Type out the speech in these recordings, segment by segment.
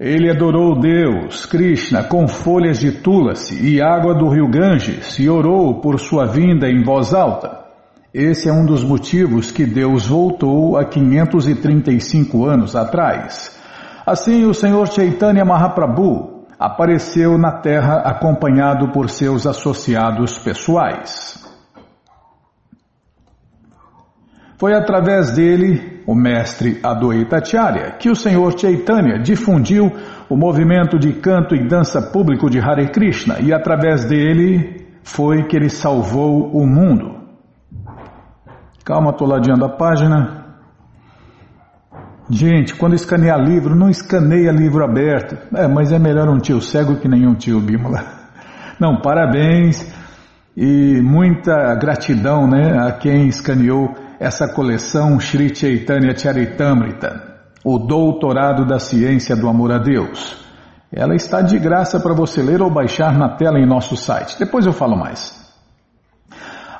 Ele adorou Deus, Krishna, com folhas de tulasi e água do rio Ganges e orou por sua vinda em voz alta. Esse é um dos motivos que Deus voltou há 535 anos atrás. Assim, o Senhor Chaitanya Mahaprabhu apareceu na Terra acompanhado por seus associados pessoais. Foi através dele, o mestre Adwaita Acharya, que o Senhor Chaitanya difundiu o movimento de canto e dança público de Hare Krishna e através dele foi que ele salvou o mundo. Calma, estou ladeando a página. Gente, quando escanear livro, não escaneia livro aberto. É, mas é melhor um tio cego que nenhum tio Bímola. Não, parabéns e muita gratidão né, a quem escaneou essa coleção Sri Chaitanya Charitamrita, o Doutorado da Ciência do Amor a Deus. Ela está de graça para você ler ou baixar na tela em nosso site. Depois eu falo mais.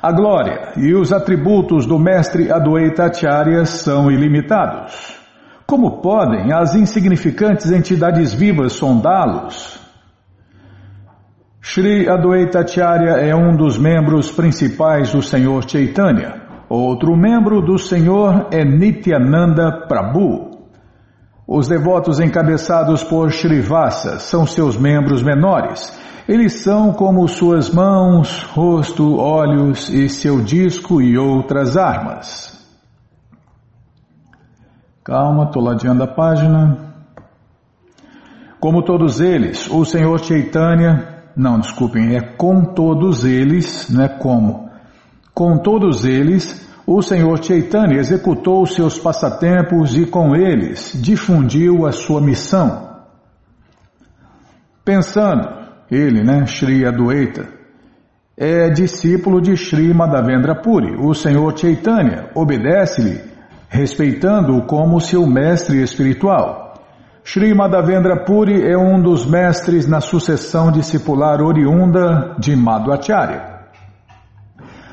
A glória e os atributos do mestre Adwaita Acharya são ilimitados. Como podem as insignificantes entidades vivas sondá-los? Sri Adwaita Acharya é um dos membros principais do Senhor Chaitanya. Outro membro do Senhor é Nityananda Prabhu. Os devotos encabeçados por Srivasa são seus membros menores. Eles são como suas mãos, rosto, olhos e seu disco e outras armas. Calma, estou ladeando a página. Como todos eles, o Senhor Chaitanya, não, desculpem, é com todos eles, não é como. Com todos eles, o Senhor Chaitanya executou seus passatempos e com eles difundiu a sua missão. Pensando, ele, né, Sri Adwaita, é discípulo de Sri Madhavendra Puri. O Senhor Chaitanya obedece-lhe, respeitando-o como seu mestre espiritual. Sri Madhavendra Puri é um dos mestres na sucessão discipular oriunda de Madhvacharya.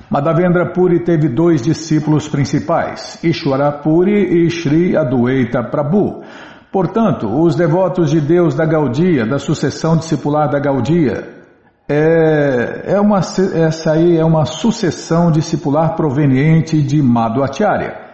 Madhavendra Puri teve dois discípulos principais, Ishwara Puri e Sri Adwaita Prabhu. Portanto, os devotos de Deus da Gaudia, da sucessão discipular da Gaudia, é, é uma, essa aí é uma sucessão discipular proveniente de Madhvacharya.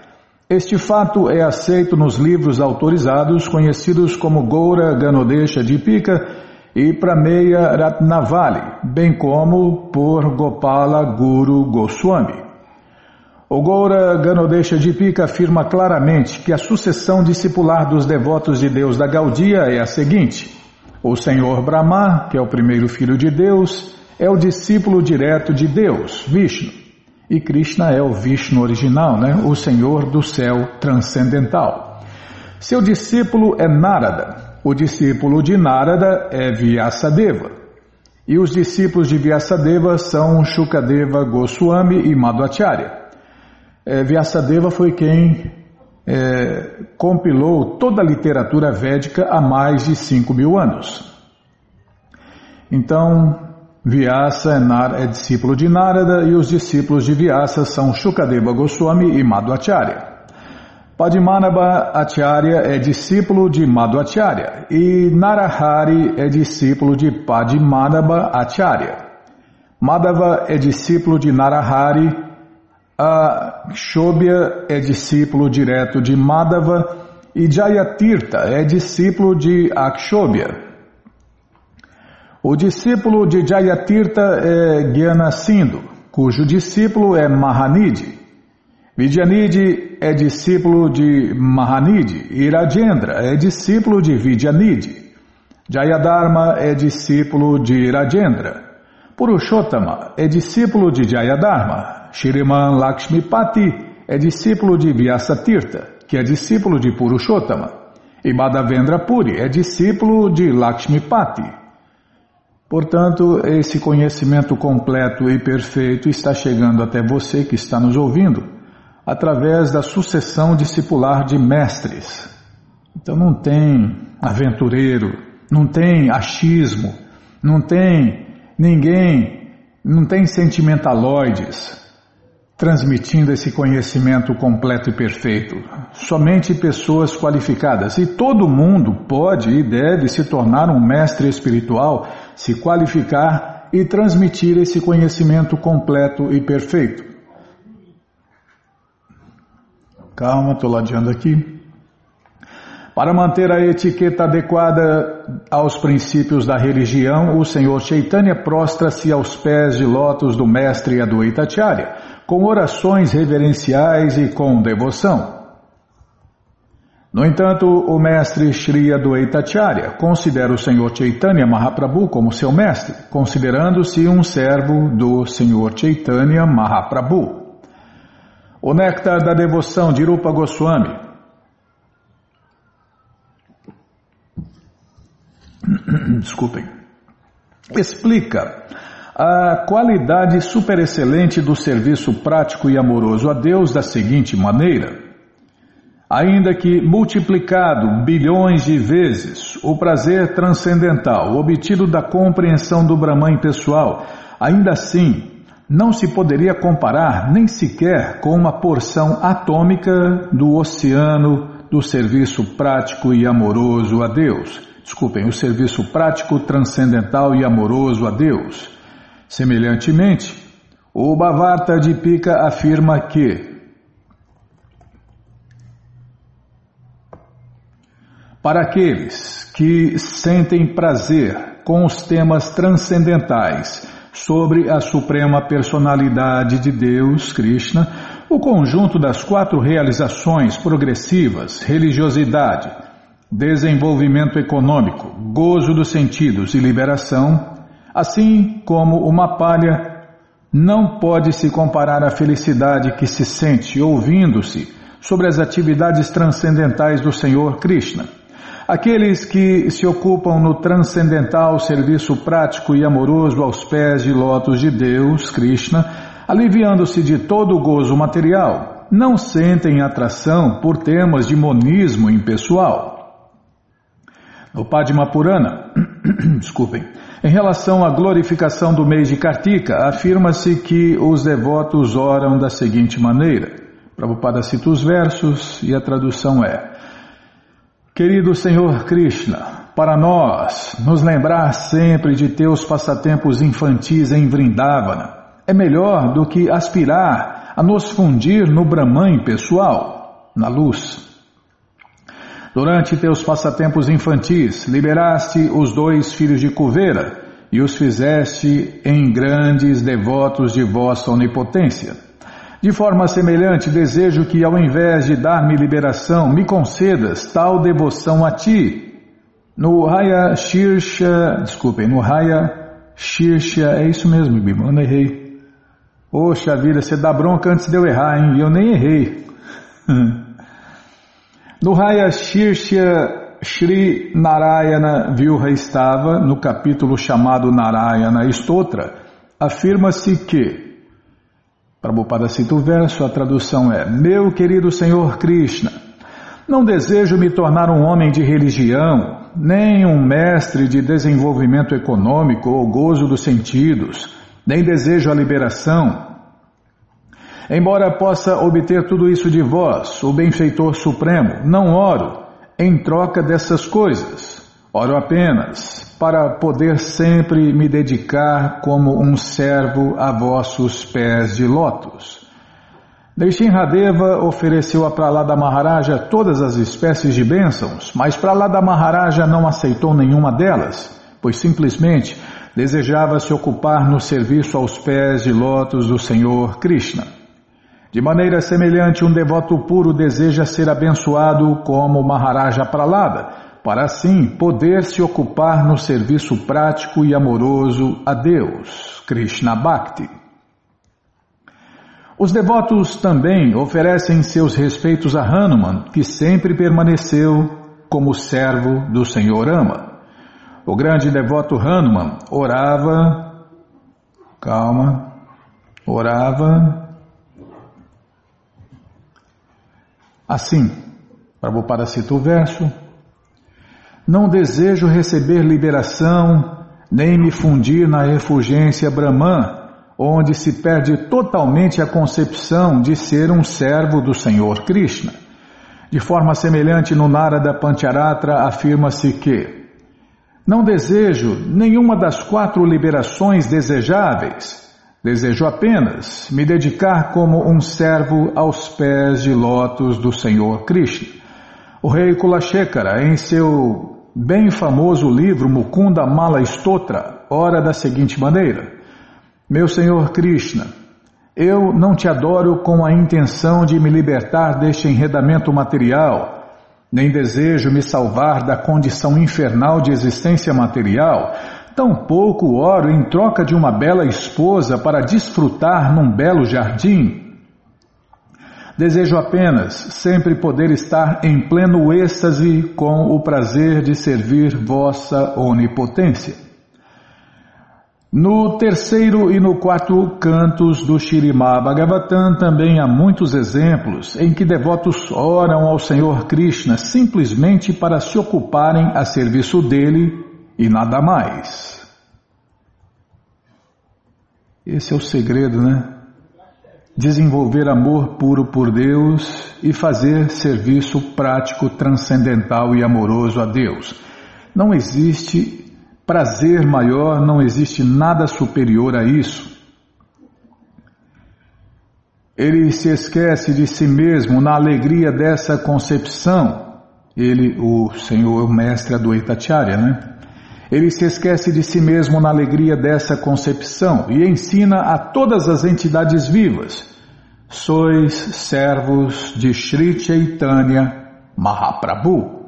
Este fato é aceito nos livros autorizados conhecidos como Goura Ganodesha Dipika e Prameya Ratnavali, bem como por Gopala Guru Goswami. O Goura Ganodesha Dipika afirma claramente que a sucessão discipular dos devotos de Deus da Gaudia é a seguinte: o Senhor Brahma, que é o primeiro filho de Deus, é o discípulo direto de Deus, Vishnu. E Krishna é o Vishnu original, né? o Senhor do céu transcendental. Seu discípulo é Narada, o discípulo de Narada é Vyasadeva. E os discípulos de Vyasadeva são Shukadeva Goswami e Madhvacharya. É, Vyasadeva foi quem é, compilou toda a literatura védica há mais de 5 mil anos. Então, Vyasa é, é discípulo de Narada e os discípulos de Vyasa são Shukadeva Goswami e Madhvacharya. Padmanabha Acharya é discípulo de Madhvacharya e Narahari é discípulo de Padmanabha Acharya. Madhava é discípulo de Narahari, Akshobhya é discípulo direto de Madhava e Jayatirtha é discípulo de Akshobhya. O discípulo de Jayatirtha é Gyanasindu, cujo discípulo é Mahanidi. Vidyanidhi é discípulo de Mahanidhi e Rajendra é discípulo de Vidyanidhi. Jayadharma é discípulo de Rajendra. Purushottama é discípulo de Jayadharma. Shriman Lakshmipati é discípulo de Vyasatirtha, que é discípulo de Purushottama. E Madhavendra Puri é discípulo de Lakshmipati. Portanto, esse conhecimento completo e perfeito está chegando até você que está nos ouvindo através da sucessão discipular de mestres. Então não tem aventureiro, não tem achismo, não tem ninguém, não tem sentimentaloides. transmitindo esse conhecimento completo e perfeito. Somente pessoas qualificadas. E todo mundo pode e deve se tornar um mestre espiritual, se qualificar e transmitir esse conhecimento completo e perfeito. Calma, estou ladeando aqui. Para manter a etiqueta adequada aos princípios da religião, o Senhor Chaitanya prostra-se aos pés de lótus do mestre Adwaita com orações reverenciais e com devoção. No entanto, o mestre Sri Adwaita considera o Senhor Chaitanya Mahaprabhu como seu mestre, considerando-se um servo do Senhor Chaitanya Mahaprabhu. O néctar da devoção de Rupa Goswami. Desculpem, explica a qualidade superexcelente do serviço prático e amoroso a Deus da seguinte maneira: ainda que multiplicado bilhões de vezes, o prazer transcendental obtido da compreensão do Brahman pessoal, ainda assim não se poderia comparar nem sequer com uma porção atômica do oceano do serviço prático e amoroso a Deus desculpem, o serviço prático, transcendental e amoroso a Deus. Semelhantemente, o Bhavarta de Pika afirma que para aqueles que sentem prazer com os temas transcendentais sobre a suprema personalidade de Deus, Krishna, o conjunto das quatro realizações progressivas, religiosidade, desenvolvimento econômico, gozo dos sentidos e liberação, assim como uma palha, não pode se comparar à felicidade que se sente ouvindo-se sobre as atividades transcendentais do Senhor Krishna. Aqueles que se ocupam no transcendental serviço prático e amoroso aos pés de lotos de Deus, Krishna, aliviando-se de todo o gozo material, não sentem atração por temas de monismo impessoal. No Padma Purana, desculpem, em relação à glorificação do mês de Kartika, afirma-se que os devotos oram da seguinte maneira. Prabhupada cita os versos e a tradução é: Querido Senhor Krishna, para nós, nos lembrar sempre de teus passatempos infantis em Vrindavana é melhor do que aspirar a nos fundir no Brahman pessoal, na luz. Durante teus passatempos infantis, liberaste os dois filhos de Cuveira e os fizeste em grandes devotos de vossa onipotência. De forma semelhante, desejo que, ao invés de dar-me liberação, me concedas tal devoção a ti. No Raya Shirsha, desculpem, no Raya Shirsha, é isso mesmo, Bima, eu não errei. Poxa vida, você dá bronca antes de eu errar, hein? Eu nem errei. No Raya Shirshya Shri Narayana Vilha estava, no capítulo chamado Narayana Stotra, afirma-se que, Prabhupada cita o verso, a tradução é: Meu querido Senhor Krishna, não desejo me tornar um homem de religião, nem um mestre de desenvolvimento econômico ou gozo dos sentidos, nem desejo a liberação, Embora possa obter tudo isso de vós, o benfeitor supremo, não oro em troca dessas coisas. Oro apenas para poder sempre me dedicar como um servo a vossos pés de lótus. Nrishinradeva ofereceu a Pralada Maharaja todas as espécies de bênçãos, mas Pralada Maharaja não aceitou nenhuma delas, pois simplesmente desejava se ocupar no serviço aos pés de lótus do Senhor Krishna. De maneira semelhante, um devoto puro deseja ser abençoado como Maharaja Pralada, para assim poder se ocupar no serviço prático e amoroso a Deus, Krishna Bhakti. Os devotos também oferecem seus respeitos a Hanuman, que sempre permaneceu como servo do Senhor Ama. O grande devoto Hanuman orava, calma, orava Assim, Prabhupada cita o verso: Não desejo receber liberação, nem me fundir na refulgência Brahman, onde se perde totalmente a concepção de ser um servo do Senhor Krishna. De forma semelhante, no Narada Pancharatra afirma-se que não desejo nenhuma das quatro liberações desejáveis. Desejo apenas me dedicar como um servo aos pés de lótus do Senhor Krishna. O rei Kulashekara, em seu bem famoso livro Mukunda Mala Stotra, ora da seguinte maneira: Meu Senhor Krishna, eu não te adoro com a intenção de me libertar deste enredamento material nem desejo me salvar da condição infernal de existência material, tampouco oro em troca de uma bela esposa para desfrutar num belo jardim. Desejo apenas sempre poder estar em pleno êxtase com o prazer de servir vossa onipotência. No terceiro e no quarto cantos do Shirimá Bhagavatam também há muitos exemplos em que devotos oram ao Senhor Krishna simplesmente para se ocuparem a serviço dele e nada mais. Esse é o segredo, né? Desenvolver amor puro por Deus e fazer serviço prático, transcendental e amoroso a Deus. Não existe prazer maior, não existe nada superior a isso. Ele se esquece de si mesmo na alegria dessa concepção. Ele, o Senhor, mestre Adwaitacharya, né? Ele se esquece de si mesmo na alegria dessa concepção e ensina a todas as entidades vivas: sois servos de Sri Chaitanya Mahaprabhu.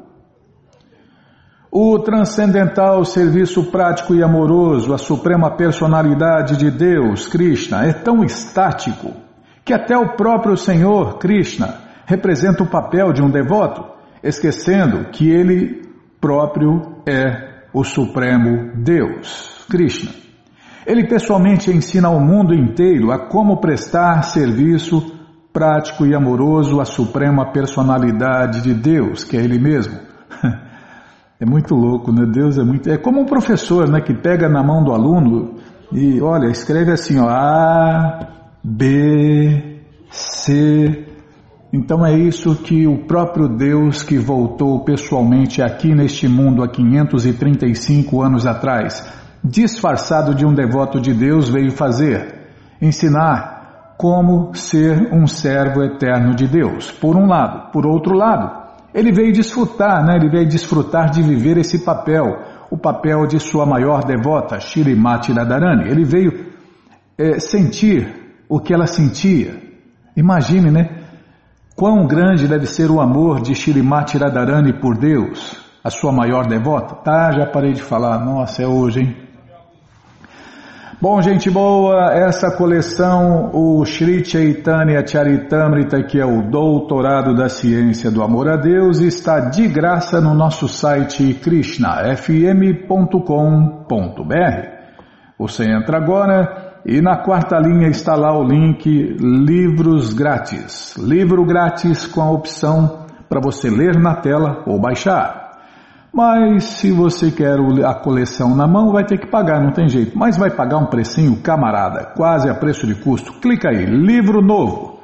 O transcendental serviço prático e amoroso à suprema personalidade de Deus, Krishna, é tão estático que até o próprio Senhor, Krishna, representa o papel de um devoto, esquecendo que ele próprio é o supremo Deus, Krishna. Ele pessoalmente ensina ao mundo inteiro a como prestar serviço prático e amoroso à suprema personalidade de Deus, que é Ele mesmo. É muito louco, né? Deus é muito. É como um professor, né? Que pega na mão do aluno e, olha, escreve assim, ó, A, B, C. Então é isso que o próprio Deus que voltou pessoalmente aqui neste mundo há 535 anos atrás, disfarçado de um devoto de Deus, veio fazer: ensinar como ser um servo eterno de Deus, por um lado. Por outro lado, ele veio desfrutar, né? ele veio desfrutar de viver esse papel, o papel de sua maior devota, Shirimati Radharani. Ele veio é, sentir o que ela sentia. Imagine, né? Quão grande deve ser o amor de Shirimati Radharani por Deus, a sua maior devota. Tá, já parei de falar. Nossa, é hoje, hein? Bom, gente boa, essa coleção, o Sri Chaitanya Charitamrita, que é o Doutorado da Ciência do Amor a Deus, está de graça no nosso site krishnafm.com.br. Você entra agora e na quarta linha está lá o link Livros Grátis. Livro grátis com a opção para você ler na tela ou baixar. Mas se você quer a coleção na mão, vai ter que pagar, não tem jeito. Mas vai pagar um precinho, camarada, quase a preço de custo. Clica aí, livro novo.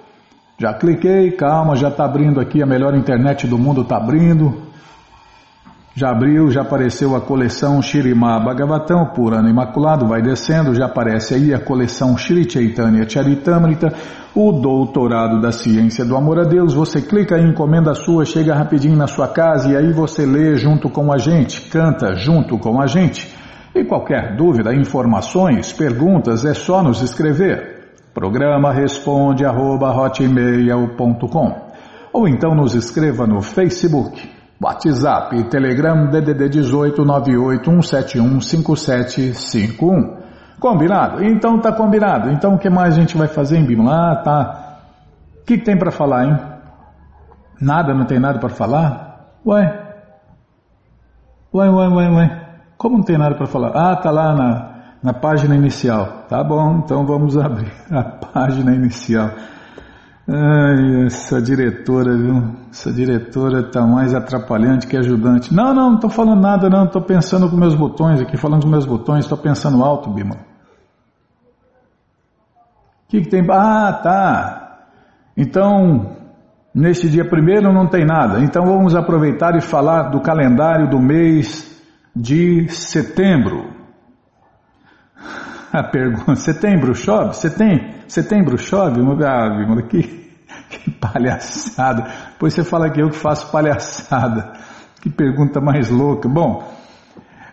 Já cliquei, calma, já está abrindo aqui, a melhor internet do mundo está abrindo. Já abriu, já apareceu a coleção Shirimá Bhagavatam, por ano imaculado, vai descendo, já aparece aí a coleção Shri Chaitanya Charitamrita, o doutorado da ciência do amor a Deus. Você clica aí, encomenda sua, chega rapidinho na sua casa e aí você lê junto com a gente, canta junto com a gente. E qualquer dúvida, informações, perguntas, é só nos escrever. Programa responde arroba, ou então nos escreva no Facebook WhatsApp e Telegram DDD 18 5751. Combinado? Então tá combinado. Então o que mais a gente vai fazer em Bíblia? Ah, tá. O que, que tem para falar, hein? Nada, não tem nada para falar? Ué? Ué, ué, ué, ué. Como não tem nada para falar? Ah, tá lá na, na página inicial. Tá bom, então vamos abrir a página inicial. Ai, essa diretora, viu? Essa diretora tá mais atrapalhante que ajudante. Não, não, não tô falando nada, não. Tô pensando com meus botões aqui, falando com meus botões. Tô pensando alto, Bima. que, que tem? Ah, tá. Então, neste dia primeiro não tem nada. Então vamos aproveitar e falar do calendário do mês de setembro. A pergunta, setembro chove? Setembro, setembro chove? Ah, que, que palhaçada. Depois você fala que eu que faço palhaçada. Que pergunta mais louca. Bom,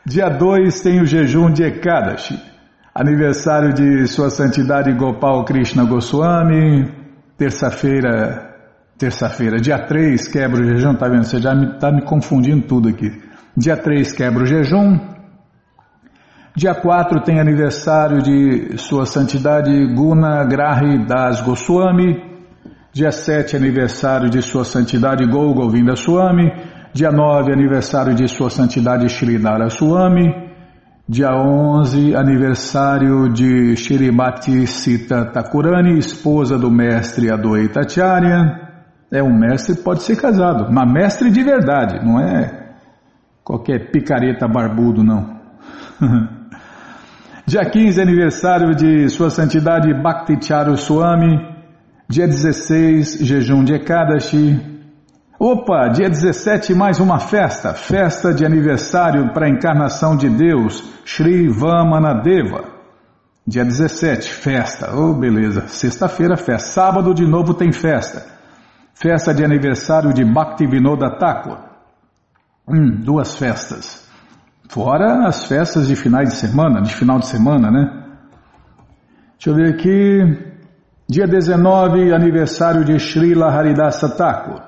dia 2 tem o jejum de Ekadashi. Aniversário de Sua Santidade Gopal Krishna Goswami. Terça-feira, terça-feira, dia 3 quebra o jejum, tá vendo? Você já me, me confundindo tudo aqui. Dia 3 quebra o jejum. Dia 4 tem aniversário de Sua Santidade Guna Grahi Das Goswami. Dia 7 aniversário de Sua Santidade Gol Govinda Swami. Dia 9 aniversário de Sua Santidade Sridhara Swami. Dia 11, aniversário de Shrimati Sita Thakurani, esposa do mestre Adwaita Acharya. É um mestre, pode ser casado, mas mestre de verdade, não é qualquer picareta barbudo, não. Dia 15, aniversário de Sua Santidade Bhakti Swami. Dia 16, jejum de Ekadashi. Opa, dia 17 mais uma festa, festa de aniversário para a encarnação de Deus, Sri Vamanadeva. Dia 17, festa, oh beleza, sexta-feira festa, sábado de novo tem festa, festa de aniversário de Bhaktivinoda Thakur. Hum, duas festas, fora as festas de finais de semana, de final de semana, né? Deixa eu ver aqui, dia 19, aniversário de Srila Haridasa Thakur.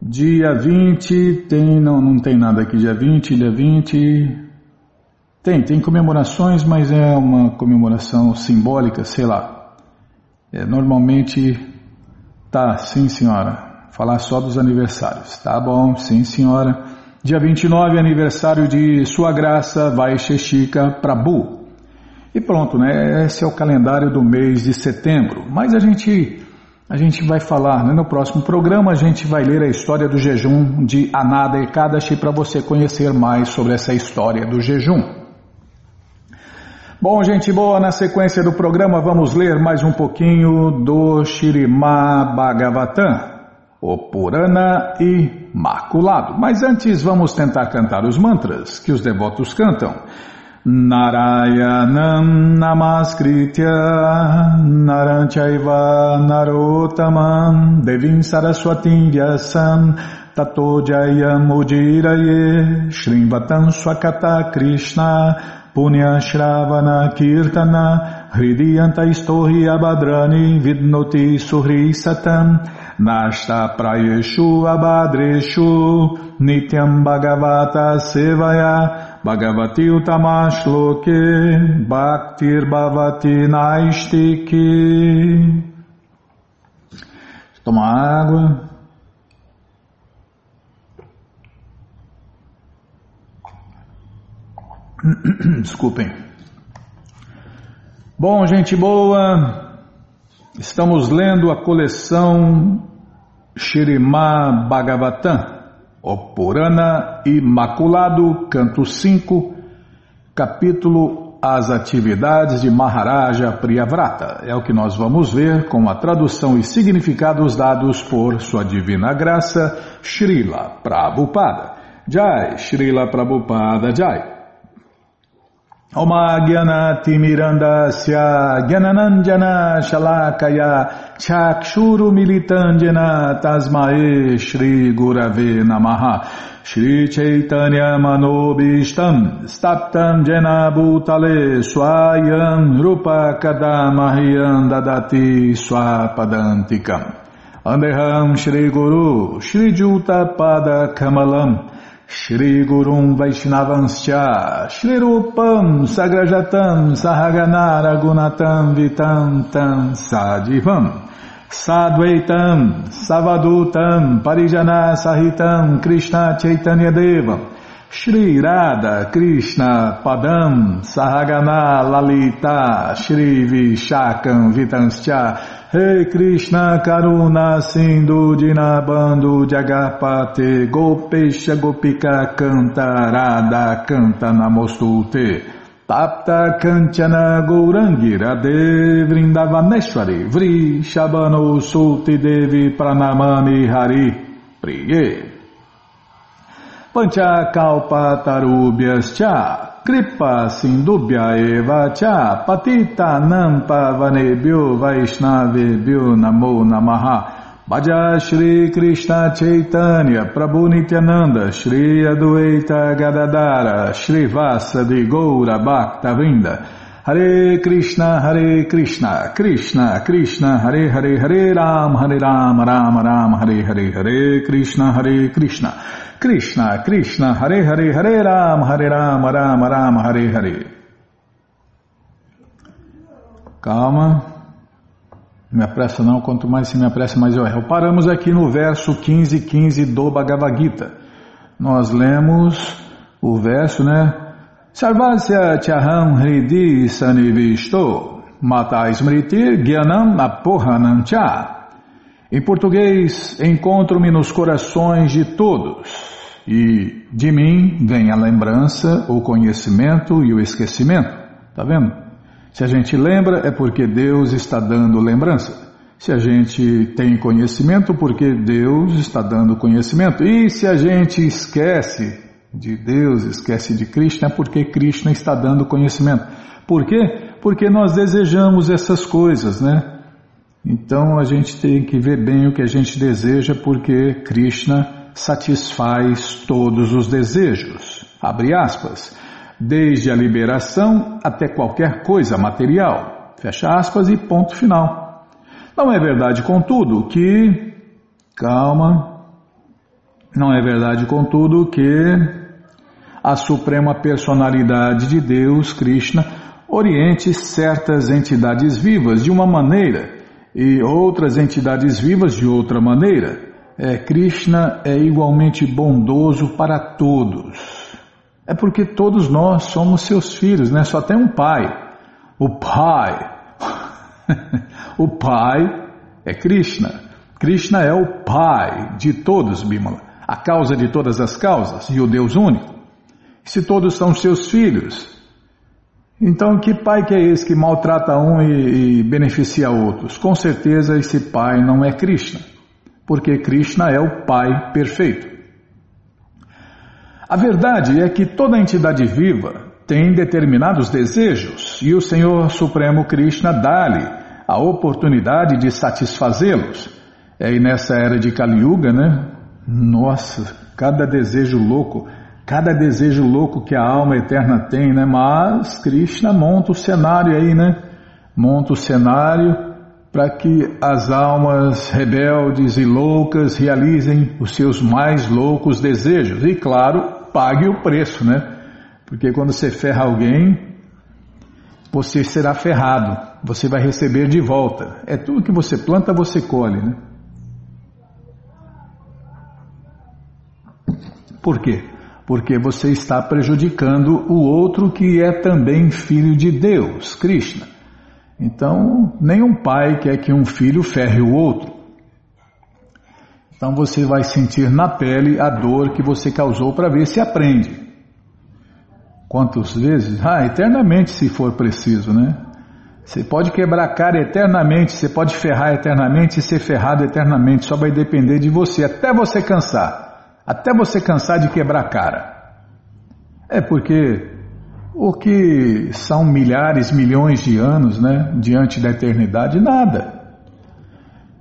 Dia 20 tem, não, não tem nada aqui, dia 20, dia 20. Tem, tem comemorações, mas é uma comemoração simbólica, sei lá. É, normalmente, tá, sim senhora, falar só dos aniversários. Tá bom, sim senhora. Dia 29, aniversário de Sua Graça Vaisheshika Prabhu. E pronto, né? Esse é o calendário do mês de setembro. Mas a gente a gente vai falar, né? no próximo programa a gente vai ler a história do jejum de Anada Ekadashi para você conhecer mais sobre essa história do jejum. Bom, gente boa, na sequência do programa vamos ler mais um pouquinho do Shirimá Bhagavatam, o Purana Imaculado. Mas antes vamos tentar cantar os mantras que os devotos cantam. Narayanam Namaskritya Naranchaiva Narotamam Devim Saraswatim Vyasam Tato Jayam Ujiraye Shrimvatam Swakata Krishna Punya Shravana Kirtana Hridiyanta Istohi Abadrani Vidnoti Suhri Satam Nashta Prayeshu Abadreshu Nityam Bhagavata Sevaya Bhagavati Utamashloke Bhaktir Bhavati Naistiki. Toma água. Desculpem. Bom, gente boa, estamos lendo a coleção Shirimá Bhagavatam o Purana Imaculado, canto 5, capítulo As Atividades de Maharaja Priyavrata. É o que nós vamos ver com a tradução e significados dados por Sua Divina Graça, Srila Prabhupada. Jai, Srila Prabhupada Jai. Omagyanatimirandasya Gyananandjana Shalakaya Chakshuru Militandjana Tasmae Shri Gurave Namaha. Shri Chaitanya Manobishtam Staptam Jena Bhutale Swayam Rupa Kadamahyam Dadati Swapadantikam. Andeham Shri Gurum Vaishnavanscha Shri Rupam Sagrajatam Sahagana Ragunatam Vitam Tam Sadivam Sadvaitam Savadutam Parijana Sahitam Krishna Chaitanya Devam Shri Radha Krishna Padam Sahagana Lalita Shri Vishakam Vitanscha Rei Krishna Karuna Sindhu Dinabando Jagapate Gopesha Gopika Canta Radha Namostute Tapta Kanchana Gourangi Radhe Vrindavaneshwari Vri Shabano Sulti Devi Pranamani Hari Priye Pancha Kalpa Tarubhyas Cha Kripa Sindubhya Eva Cha. Patita Nampa Vanebhyo Vaishnavebhyo Namo Namaha. Bhaja Shri Krishna Chaitanya Prabhu Nityananda Shri Adueita Gadadara Shri Vasadi Goura Bhakta Vrinda. Hare Krishna Hare Krishna Krishna Krishna Hare Hare Hare Ram Hare Ram Ram Ram Hare Hare Hare Krishna Hare Krishna Krishna Krishna Hare Hare Hare Ram Hare Ram Ram Ram Hare Hare Calma me apressa não, quanto mais se me apressa, mais eu erro. Paramos aqui no verso 15, 15 do Bhagavad Gita. Nós lemos o verso, né? Sarvasya chaham hridi sanivisto mata smriti gyanam apohanam cha. Em português, encontro-me nos corações de todos e de mim vem a lembrança, o conhecimento e o esquecimento. Tá vendo? Se a gente lembra, é porque Deus está dando lembrança. Se a gente tem conhecimento, porque Deus está dando conhecimento. E se a gente esquece de Deus, esquece de Krishna, é porque Krishna está dando conhecimento. Por quê? Porque nós desejamos essas coisas, né? Então a gente tem que ver bem o que a gente deseja, porque Krishna satisfaz todos os desejos. Abre aspas desde a liberação até qualquer coisa material. Fecha aspas e ponto final. Não é verdade, contudo, que. Calma. Não é verdade, contudo, que a Suprema Personalidade de Deus, Krishna, oriente certas entidades vivas de uma maneira e outras entidades vivas de outra maneira. É, Krishna é igualmente bondoso para todos. É porque todos nós somos seus filhos, né? Só tem um pai. O pai. o pai é Krishna. Krishna é o pai de todos, Bimala. A causa de todas as causas e o Deus único. Se todos são seus filhos, então que pai que é esse que maltrata um e, e beneficia outros? Com certeza esse pai não é Krishna, porque Krishna é o pai perfeito. A verdade é que toda entidade viva tem determinados desejos e o Senhor Supremo Krishna dá-lhe a oportunidade de satisfazê-los. É nessa era de Kali Yuga, né? Nossa, cada desejo louco, cada desejo louco que a alma eterna tem, né? Mas Krishna monta o cenário aí, né? Monta o cenário para que as almas rebeldes e loucas realizem os seus mais loucos desejos. E claro, pague o preço, né? Porque quando você ferra alguém, você será ferrado, você vai receber de volta. É tudo que você planta, você colhe, né? Por quê? Porque você está prejudicando o outro que é também filho de Deus, Krishna. Então, nenhum pai quer que um filho ferre o outro. Então você vai sentir na pele a dor que você causou para ver se aprende. Quantas vezes? Ah, eternamente se for preciso, né? Você pode quebrar a cara eternamente, você pode ferrar eternamente e ser ferrado eternamente, só vai depender de você, até você cansar. Até você cansar de quebrar a cara. É porque o que são milhares, milhões de anos, né, diante da eternidade, nada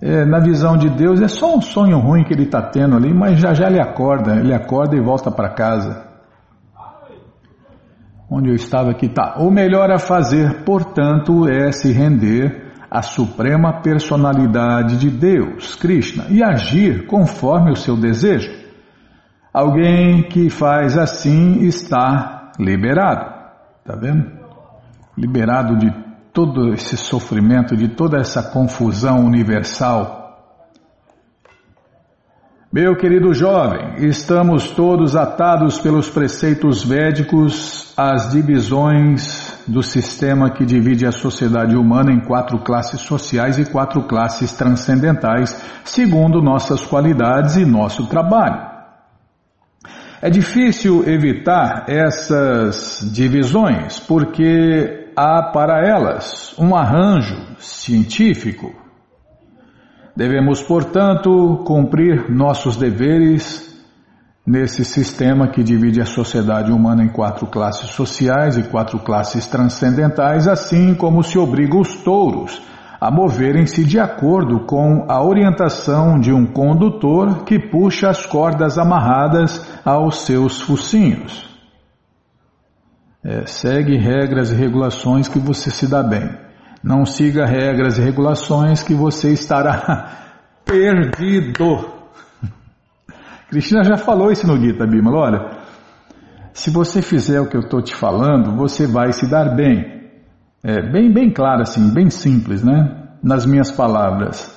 é, na visão de Deus é só um sonho ruim que ele está tendo ali, mas já já ele acorda, ele acorda e volta para casa. Onde eu estava aqui, tá. O melhor a fazer, portanto, é se render à suprema personalidade de Deus, Krishna, e agir conforme o seu desejo. Alguém que faz assim está liberado. Tá vendo? Liberado de todo esse sofrimento, de toda essa confusão universal. Meu querido jovem, estamos todos atados pelos preceitos védicos às divisões do sistema que divide a sociedade humana em quatro classes sociais e quatro classes transcendentais, segundo nossas qualidades e nosso trabalho. É difícil evitar essas divisões porque há para elas um arranjo científico. Devemos, portanto, cumprir nossos deveres nesse sistema que divide a sociedade humana em quatro classes sociais e quatro classes transcendentais, assim como se obriga os touros a moverem-se de acordo com a orientação de um condutor que puxa as cordas amarradas aos seus focinhos. É, segue regras e regulações que você se dá bem. Não siga regras e regulações que você estará perdido. Cristina já falou isso no Gita Bimala. Olha, se você fizer o que eu estou te falando, você vai se dar bem. É, bem, bem claro assim, bem simples, né? Nas minhas palavras,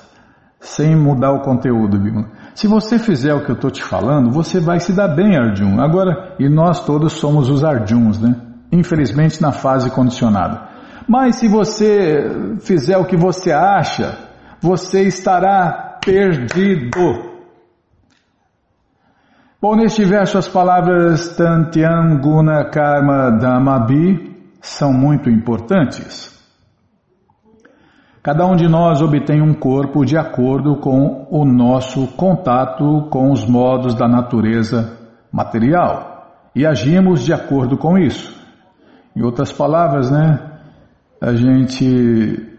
sem mudar o conteúdo, viu? Se você fizer o que eu estou te falando, você vai se dar bem, Arjun. Agora, e nós todos somos os Arjuns, né? Infelizmente na fase condicionada. Mas se você fizer o que você acha, você estará perdido. Bom, neste verso as palavras Tantyam Guna Karma Dhammabi são muito importantes. Cada um de nós obtém um corpo de acordo com o nosso contato com os modos da natureza material e agimos de acordo com isso. Em outras palavras, né, a gente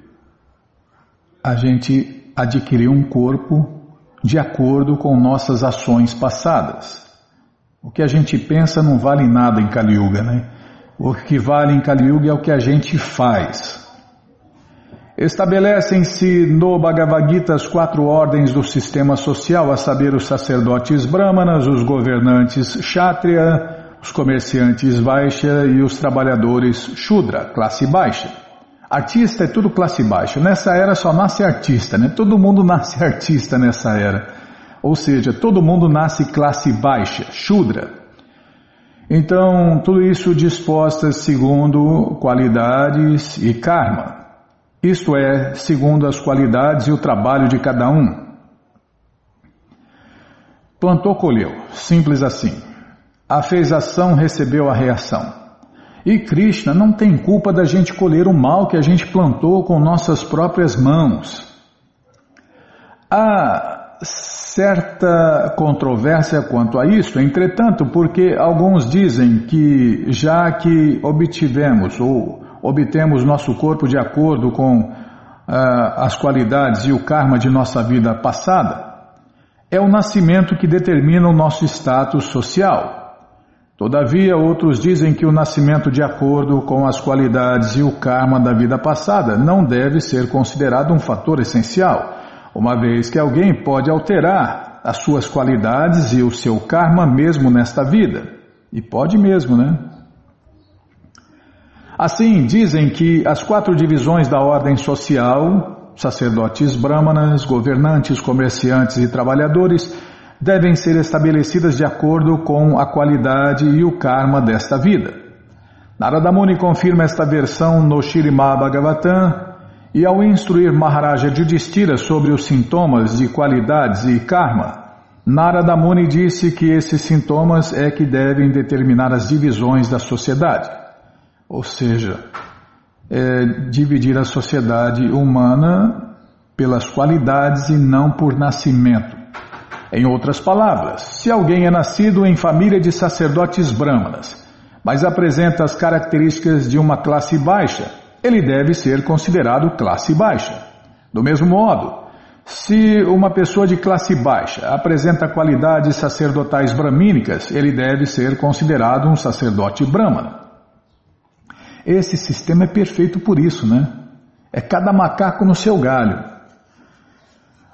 a gente adquiriu um corpo de acordo com nossas ações passadas. O que a gente pensa não vale nada em Kali Yuga, né? O que vale em Kali Yuga é o que a gente faz. Estabelecem-se no Bhagavad Gita as quatro ordens do sistema social, a saber, os sacerdotes brahmanas, os governantes kshatriya, os comerciantes vaishya e os trabalhadores shudra, classe baixa. Artista é tudo classe baixa. Nessa era só nasce artista, né? Todo mundo nasce artista nessa era. Ou seja, todo mundo nasce classe baixa, shudra. Então, tudo isso dispostas segundo qualidades e karma. Isto é, segundo as qualidades e o trabalho de cada um. Plantou, colheu. Simples assim. A fez ação, recebeu a reação. E Krishna não tem culpa da gente colher o mal que a gente plantou com nossas próprias mãos. A certa controvérsia quanto a isso, entretanto, porque alguns dizem que já que obtivemos ou obtemos nosso corpo de acordo com uh, as qualidades e o karma de nossa vida passada, é o nascimento que determina o nosso status social. Todavia, outros dizem que o nascimento de acordo com as qualidades e o karma da vida passada não deve ser considerado um fator essencial uma vez que alguém pode alterar as suas qualidades e o seu karma mesmo nesta vida. E pode mesmo, né? Assim, dizem que as quatro divisões da ordem social, sacerdotes brahmanas, governantes, comerciantes e trabalhadores, devem ser estabelecidas de acordo com a qualidade e o karma desta vida. Narada Muni confirma esta versão no Shirimá Bhagavatam, e ao instruir Maharaja Yudhishthira sobre os sintomas de qualidades e karma, Narada Muni disse que esses sintomas é que devem determinar as divisões da sociedade. Ou seja, é dividir a sociedade humana pelas qualidades e não por nascimento. Em outras palavras, se alguém é nascido em família de sacerdotes brahmanas, mas apresenta as características de uma classe baixa, ele deve ser considerado classe baixa. Do mesmo modo, se uma pessoa de classe baixa apresenta qualidades sacerdotais bramínicas, ele deve ser considerado um sacerdote brahmana. Esse sistema é perfeito por isso, né? É cada macaco no seu galho.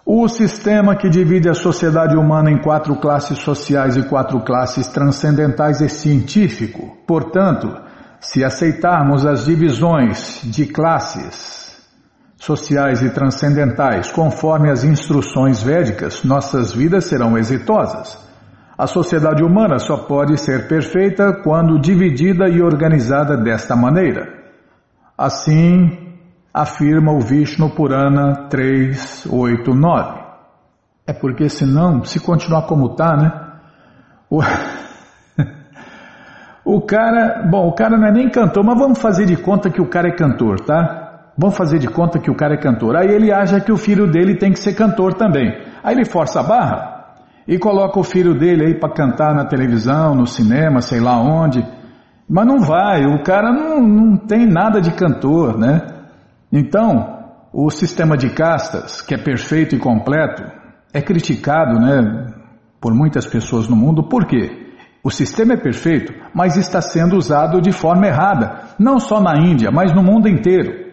O sistema que divide a sociedade humana em quatro classes sociais e quatro classes transcendentais é científico. Portanto, se aceitarmos as divisões de classes sociais e transcendentais conforme as instruções védicas, nossas vidas serão exitosas. A sociedade humana só pode ser perfeita quando dividida e organizada desta maneira. Assim afirma o Vishnu Purana 389. É porque senão, se continuar como está, né? O... O cara, bom, o cara não é nem cantor, mas vamos fazer de conta que o cara é cantor, tá? Vamos fazer de conta que o cara é cantor. Aí ele acha que o filho dele tem que ser cantor também. Aí ele força a barra e coloca o filho dele aí para cantar na televisão, no cinema, sei lá onde. Mas não vai, o cara não, não tem nada de cantor, né? Então, o sistema de castas, que é perfeito e completo, é criticado, né, por muitas pessoas no mundo. Por quê? O sistema é perfeito, mas está sendo usado de forma errada, não só na Índia, mas no mundo inteiro.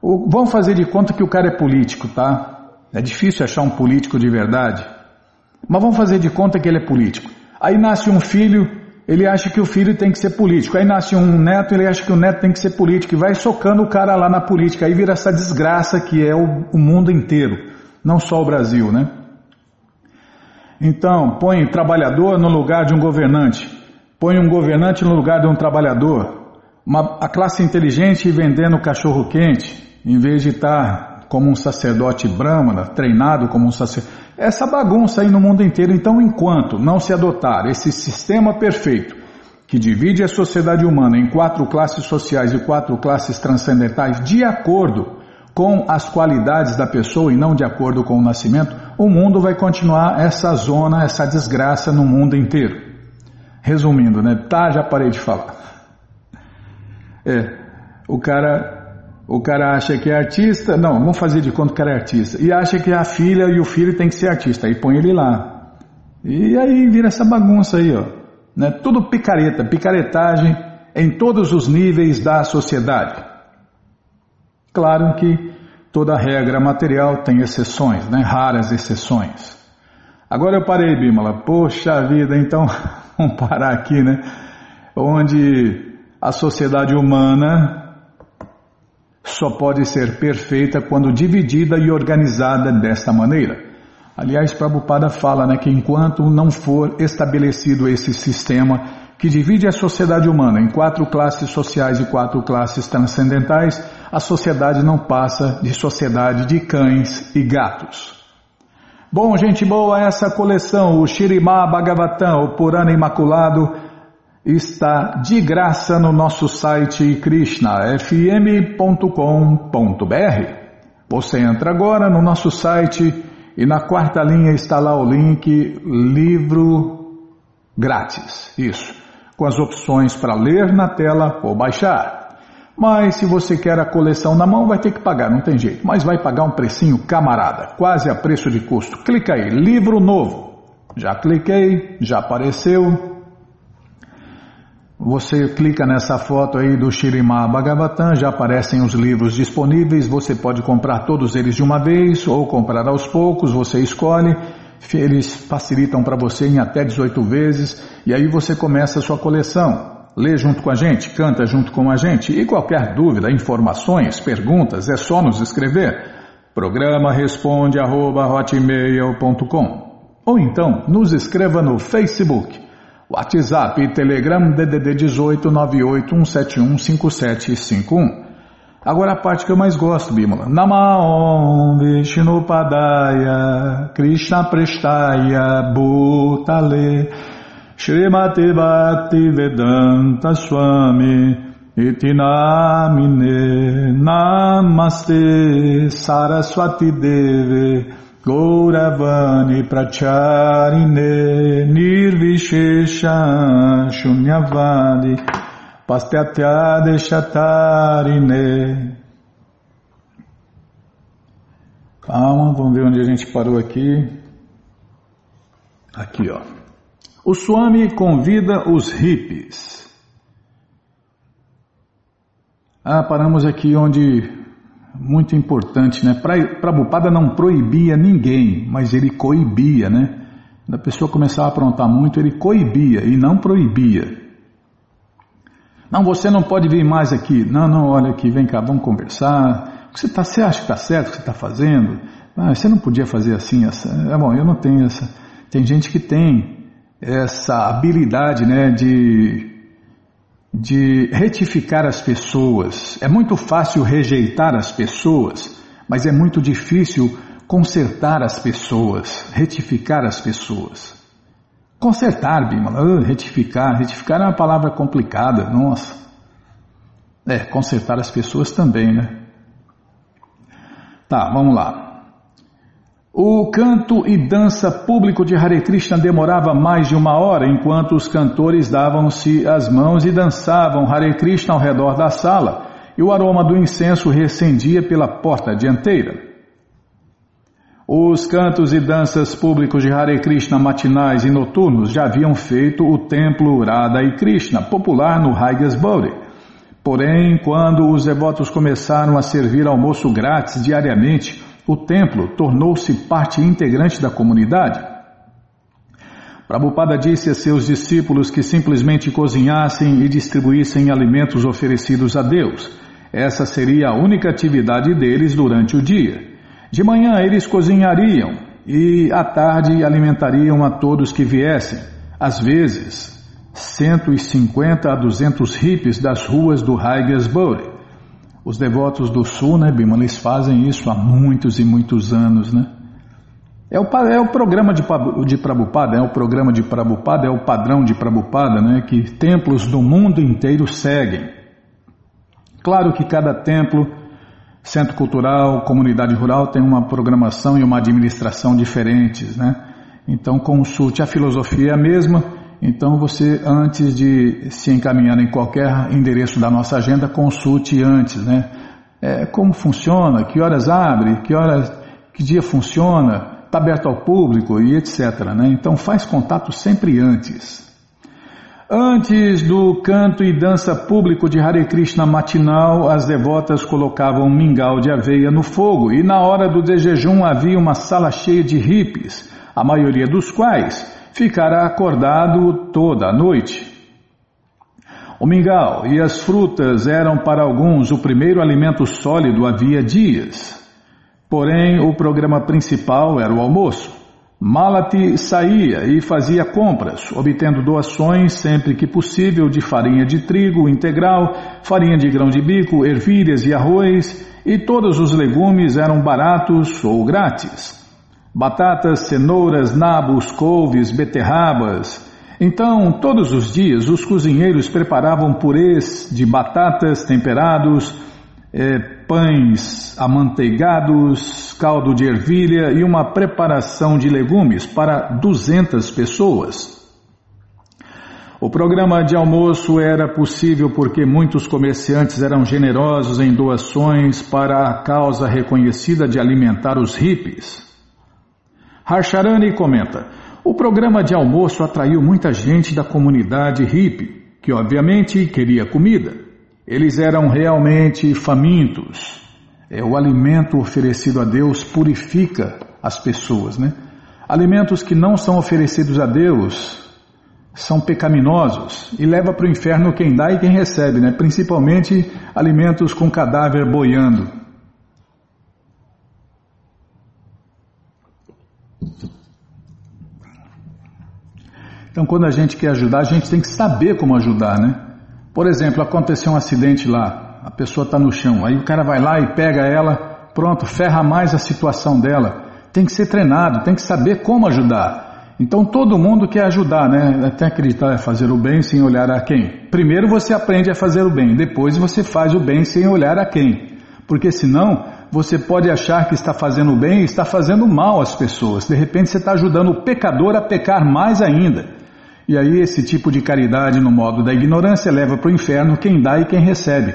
O, vamos fazer de conta que o cara é político, tá? É difícil achar um político de verdade. Mas vamos fazer de conta que ele é político. Aí nasce um filho, ele acha que o filho tem que ser político. Aí nasce um neto, ele acha que o neto tem que ser político. E vai socando o cara lá na política. Aí vira essa desgraça que é o, o mundo inteiro, não só o Brasil, né? Então, põe trabalhador no lugar de um governante. Põe um governante no lugar de um trabalhador. Uma, a classe inteligente vendendo cachorro quente, em vez de estar como um sacerdote brahmana, treinado como um sacerdote. Essa bagunça aí no mundo inteiro. Então, enquanto não se adotar esse sistema perfeito, que divide a sociedade humana em quatro classes sociais e quatro classes transcendentais, de acordo com as qualidades da pessoa e não de acordo com o nascimento, o mundo vai continuar essa zona, essa desgraça no mundo inteiro. Resumindo, né? Tá, já parei de falar. É, o cara o cara acha que é artista, não, vamos fazer de conta que o cara é artista, e acha que a filha e o filho tem que ser artista, aí põe ele lá. E aí vira essa bagunça aí, ó. Né? Tudo picareta, picaretagem em todos os níveis da sociedade. Claro que toda regra material tem exceções, né? raras exceções. Agora eu parei, Bímola. Poxa vida, então vamos parar aqui, né? Onde a sociedade humana só pode ser perfeita quando dividida e organizada desta maneira. Aliás, Prabhupada fala né, que enquanto não for estabelecido esse sistema que divide a sociedade humana em quatro classes sociais e quatro classes transcendentais, a sociedade não passa de sociedade de cães e gatos. Bom, gente boa, essa coleção, o Shirimá Bhagavatam, o Purana Imaculado, está de graça no nosso site krishnafm.com.br. Você entra agora no nosso site e na quarta linha está lá o link livro grátis. Isso, com as opções para ler na tela ou baixar. Mas se você quer a coleção na mão, vai ter que pagar, não tem jeito. Mas vai pagar um precinho camarada, quase a preço de custo. Clica aí, livro novo. Já cliquei, já apareceu, você clica nessa foto aí do Shirimá Bhagavatam, já aparecem os livros disponíveis, você pode comprar todos eles de uma vez ou comprar aos poucos, você escolhe, eles facilitam para você em até 18 vezes e aí você começa a sua coleção. Lê junto com a gente, canta junto com a gente e qualquer dúvida, informações, perguntas, é só nos escrever. Programa responde arroba, ou então nos escreva no Facebook WhatsApp e Telegram DDD 18 981715751. Agora a parte que eu mais gosto, Bímola. Namaon Vishnu Padaya Krishna Prestaya Bhutale Srimati Bhakti Vedanta Swami Itinamine Namaste Saraswati Deve Gauravani Pracharine Nirvishesha Shunyavadi Pastyatya Chatarine Calma, vamos ver onde a gente parou aqui. Aqui, ó. O Swami convida os hippies. Ah, paramos aqui onde muito importante, né? Prabhupada não proibia ninguém, mas ele coibia, né? Quando a pessoa começava a aprontar muito, ele coibia e não proibia. Não, você não pode vir mais aqui. Não, não, olha aqui, vem cá, vamos conversar. Você, tá, você acha que está certo o que você está fazendo? Ah, você não podia fazer assim. Essa. É bom, eu não tenho essa. Tem gente que tem essa habilidade, né, de de retificar as pessoas. É muito fácil rejeitar as pessoas, mas é muito difícil consertar as pessoas, retificar as pessoas. Consertar, Bimala, uh, retificar. Retificar é uma palavra complicada, nossa. É, consertar as pessoas também, né? Tá, vamos lá. O canto e dança público de Hare Krishna demorava mais de uma hora, enquanto os cantores davam-se as mãos e dançavam Hare Krishna ao redor da sala, e o aroma do incenso recendia pela porta dianteira. Os cantos e danças públicos de Hare Krishna matinais e noturnos já haviam feito o templo Radha e Krishna, popular no Haigasburi. Porém, quando os devotos começaram a servir almoço grátis diariamente, o templo tornou-se parte integrante da comunidade. Prabhupada disse a seus discípulos que simplesmente cozinhassem e distribuíssem alimentos oferecidos a Deus. Essa seria a única atividade deles durante o dia. De manhã eles cozinhariam e à tarde alimentariam a todos que viessem, às vezes 150 a 200 hippies das ruas do Haigesbury. Os devotos do sul, né, Bima, eles fazem isso há muitos e muitos anos, né? É o, é o programa de, de Prabhupada, é o programa de Prabhupada, é o padrão de Prabhupada, né, que templos do mundo inteiro seguem. Claro que cada templo Centro cultural, comunidade rural tem uma programação e uma administração diferentes, né? Então consulte a filosofia é a mesma. Então você antes de se encaminhar em qualquer endereço da nossa agenda consulte antes, né? É, como funciona, que horas abre, que horas, que dia funciona, está aberto ao público e etc. Né? Então faz contato sempre antes. Antes do canto e dança público de Hare Krishna matinal, as devotas colocavam um mingau de aveia no fogo e na hora do desjejum havia uma sala cheia de hippies, a maioria dos quais ficara acordado toda a noite. O mingau e as frutas eram para alguns o primeiro alimento sólido havia dias. Porém, o programa principal era o almoço. Malati saía e fazia compras, obtendo doações sempre que possível de farinha de trigo integral, farinha de grão de bico, ervilhas e arroz, e todos os legumes eram baratos ou grátis. Batatas, cenouras, nabos, couves, beterrabas. Então, todos os dias, os cozinheiros preparavam purês de batatas temperados, é, pães amanteigados, caldo de ervilha e uma preparação de legumes para 200 pessoas. O programa de almoço era possível porque muitos comerciantes eram generosos em doações para a causa reconhecida de alimentar os hippies. Harsharani comenta: o programa de almoço atraiu muita gente da comunidade hippie, que obviamente queria comida. Eles eram realmente famintos. É, o alimento oferecido a Deus purifica as pessoas, né? Alimentos que não são oferecidos a Deus são pecaminosos e leva para o inferno quem dá e quem recebe, né? Principalmente alimentos com cadáver boiando. Então, quando a gente quer ajudar, a gente tem que saber como ajudar, né? Por exemplo, aconteceu um acidente lá, a pessoa está no chão, aí o cara vai lá e pega ela, pronto, ferra mais a situação dela. Tem que ser treinado, tem que saber como ajudar. Então todo mundo quer ajudar, né? Até acreditar é fazer o bem sem olhar a quem. Primeiro você aprende a fazer o bem, depois você faz o bem sem olhar a quem. Porque senão você pode achar que está fazendo bem e está fazendo mal às pessoas. De repente você está ajudando o pecador a pecar mais ainda. E aí esse tipo de caridade no modo da ignorância leva para o inferno quem dá e quem recebe.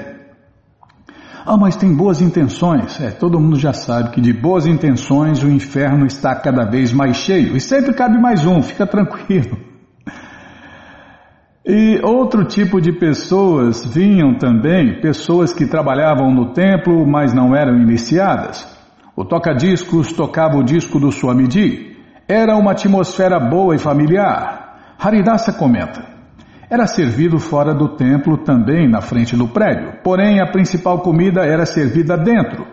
Ah, mas tem boas intenções. É, todo mundo já sabe que de boas intenções o inferno está cada vez mais cheio. E sempre cabe mais um, fica tranquilo. E outro tipo de pessoas vinham também, pessoas que trabalhavam no templo, mas não eram iniciadas. O toca-discos tocava o disco do Swamiji. Era uma atmosfera boa e familiar. Haridasa comenta: Era servido fora do templo também na frente do prédio, porém a principal comida era servida dentro.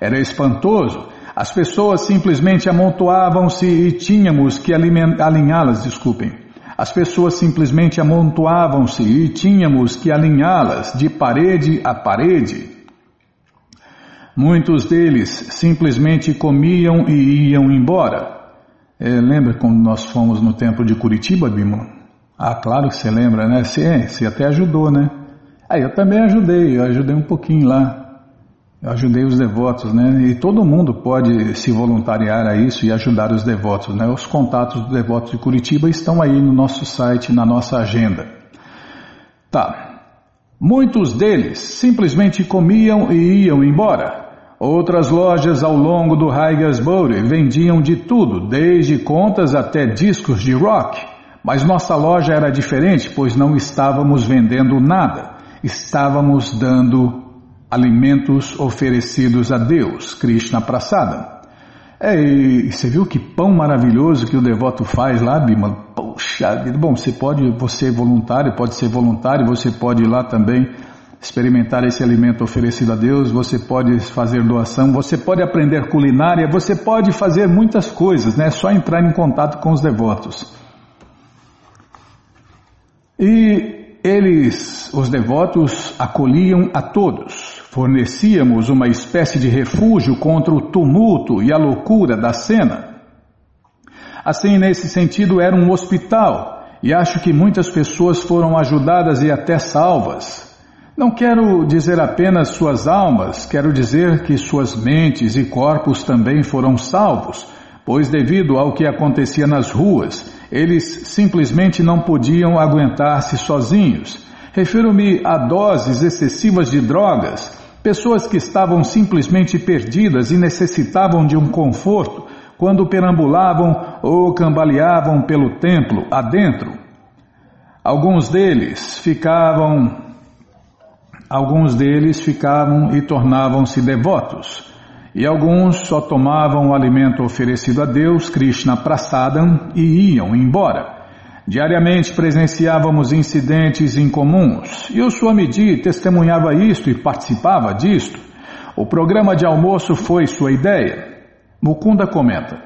Era espantoso. As pessoas simplesmente amontoavam-se e tínhamos que alinhá-las, desculpem. As pessoas simplesmente amontoavam-se e tínhamos que alinhá-las de parede a parede. Muitos deles simplesmente comiam e iam embora. É, lembra quando nós fomos no templo de Curitiba, Bima? Ah, claro que você lembra, né? Você, você até ajudou, né? Ah, eu também ajudei, eu ajudei um pouquinho lá. Eu ajudei os devotos, né? E todo mundo pode se voluntariar a isso e ajudar os devotos, né? Os contatos dos devotos de Curitiba estão aí no nosso site, na nossa agenda. Tá. Muitos deles simplesmente comiam e iam embora. Outras lojas ao longo do Haigesbury vendiam de tudo, desde contas até discos de rock. Mas nossa loja era diferente, pois não estávamos vendendo nada. Estávamos dando alimentos oferecidos a Deus, Krishna Prasada. É, e você viu que pão maravilhoso que o devoto faz lá, Bima? Poxa bom, você pode, você é voluntário, pode ser voluntário, você pode ir lá também experimentar esse alimento oferecido a Deus, você pode fazer doação, você pode aprender culinária, você pode fazer muitas coisas, né? É só entrar em contato com os devotos. E eles, os devotos, acolhiam a todos, Fornecíamos uma espécie de refúgio contra o tumulto e a loucura da cena. Assim, nesse sentido, era um hospital e acho que muitas pessoas foram ajudadas e até salvas. Não quero dizer apenas suas almas, quero dizer que suas mentes e corpos também foram salvos, pois, devido ao que acontecia nas ruas, eles simplesmente não podiam aguentar-se sozinhos. Refiro-me a doses excessivas de drogas Pessoas que estavam simplesmente perdidas e necessitavam de um conforto quando perambulavam ou cambaleavam pelo templo adentro. Alguns deles ficavam alguns deles ficavam e tornavam-se devotos, e alguns só tomavam o alimento oferecido a Deus, Krishna Prasadam, e iam embora. Diariamente presenciávamos incidentes incomuns e o Swamiji testemunhava isto e participava disto. O programa de almoço foi sua ideia. Mukunda comenta: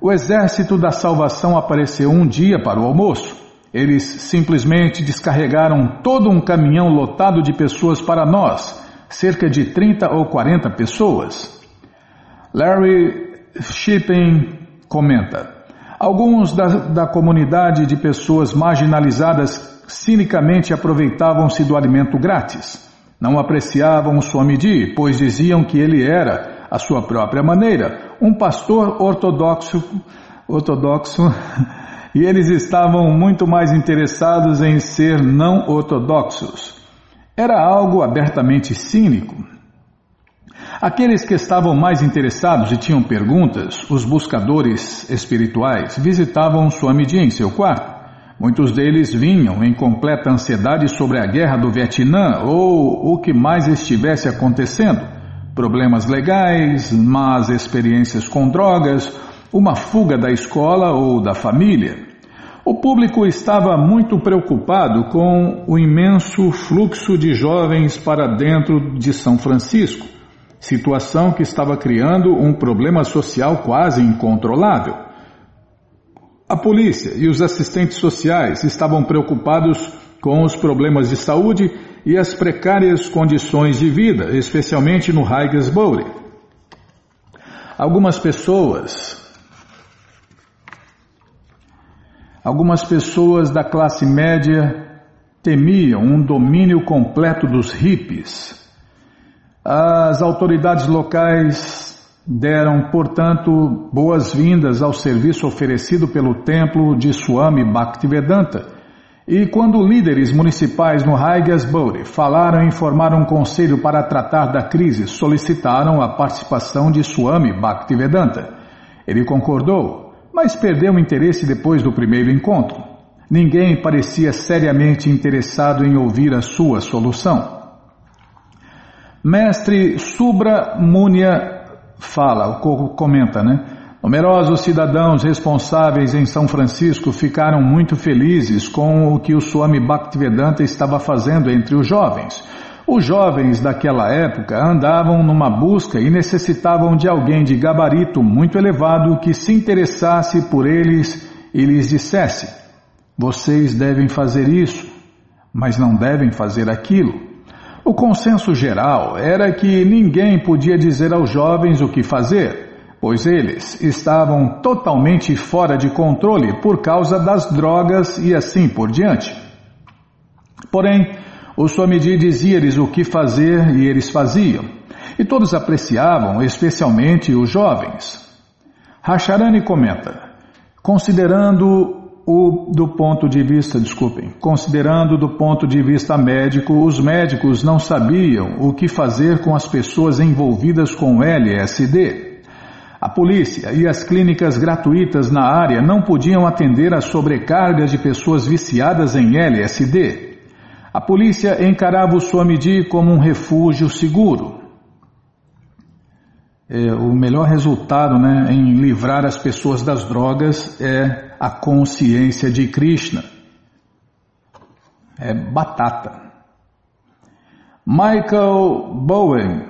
O exército da salvação apareceu um dia para o almoço. Eles simplesmente descarregaram todo um caminhão lotado de pessoas para nós, cerca de 30 ou 40 pessoas. Larry Shipping comenta: Alguns da, da comunidade de pessoas marginalizadas cinicamente aproveitavam-se do alimento grátis. Não apreciavam o Swamiji, pois diziam que ele era, à sua própria maneira, um pastor ortodoxo, ortodoxo e eles estavam muito mais interessados em ser não ortodoxos. Era algo abertamente cínico. Aqueles que estavam mais interessados e tinham perguntas, os buscadores espirituais, visitavam Swamiji em seu quarto. Muitos deles vinham em completa ansiedade sobre a guerra do Vietnã ou o que mais estivesse acontecendo. Problemas legais, más experiências com drogas, uma fuga da escola ou da família. O público estava muito preocupado com o imenso fluxo de jovens para dentro de São Francisco situação que estava criando um problema social quase incontrolável. A polícia e os assistentes sociais estavam preocupados com os problemas de saúde e as precárias condições de vida, especialmente no Haigesbury. Algumas pessoas, algumas pessoas da classe média temiam um domínio completo dos hippies as autoridades locais deram, portanto, boas-vindas ao serviço oferecido pelo templo de Swami Bhaktivedanta. E quando líderes municipais no Haigesbury falaram e formaram um conselho para tratar da crise, solicitaram a participação de Swami Bhaktivedanta. Ele concordou, mas perdeu o interesse depois do primeiro encontro. Ninguém parecia seriamente interessado em ouvir a sua solução. Mestre Subra Munia fala, comenta, né? Numerosos cidadãos responsáveis em São Francisco ficaram muito felizes com o que o Swami Bhaktivedanta estava fazendo entre os jovens. Os jovens daquela época andavam numa busca e necessitavam de alguém de gabarito muito elevado que se interessasse por eles e lhes dissesse: Vocês devem fazer isso, mas não devem fazer aquilo. O consenso geral era que ninguém podia dizer aos jovens o que fazer, pois eles estavam totalmente fora de controle por causa das drogas e assim por diante. Porém, o Swamiji dizia-lhes o que fazer e eles faziam, e todos apreciavam, especialmente os jovens. Rasharani comenta, considerando o do ponto de vista, desculpem, considerando do ponto de vista médico, os médicos não sabiam o que fazer com as pessoas envolvidas com LSD. A polícia e as clínicas gratuitas na área não podiam atender às sobrecargas de pessoas viciadas em LSD. A polícia encarava o Swamiji como um refúgio seguro. É, o melhor resultado né, em livrar as pessoas das drogas é a consciência de Krishna. É batata. Michael Bowen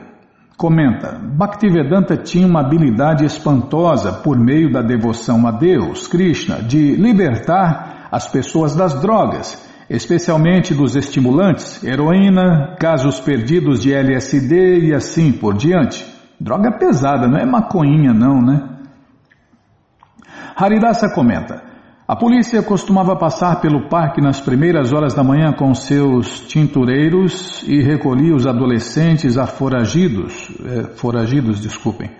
comenta: Bhaktivedanta tinha uma habilidade espantosa por meio da devoção a Deus, Krishna, de libertar as pessoas das drogas, especialmente dos estimulantes, heroína, casos perdidos de LSD e assim por diante. Droga pesada, não é maconhinha não, né? Haridasa comenta: A polícia costumava passar pelo parque nas primeiras horas da manhã com seus tintureiros e recolhia os adolescentes aforagidos, é, foragidos, desculpem.